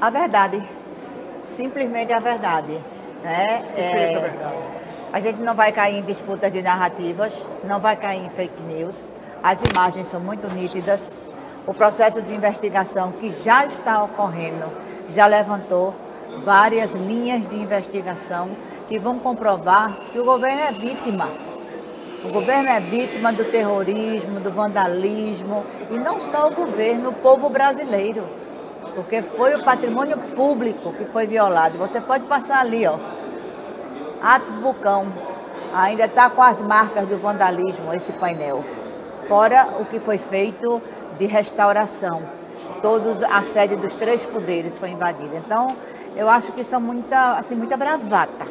A verdade. Simplesmente a verdade. Né? O que é verdade? A gente não vai cair em disputas de narrativas, não vai cair em fake news. As imagens são muito nítidas. O processo de investigação que já está ocorrendo já levantou várias linhas de investigação que vão comprovar que o governo é vítima. O governo é vítima do terrorismo, do vandalismo, e não só o governo, o povo brasileiro. Porque foi o patrimônio público que foi violado. Você pode passar ali, ó. Atos Bucão. Ainda está com as marcas do vandalismo, esse painel. Fora o que foi feito de restauração. Todos, a sede dos três poderes foi invadida. Então, eu acho que são muita, assim, muita bravata.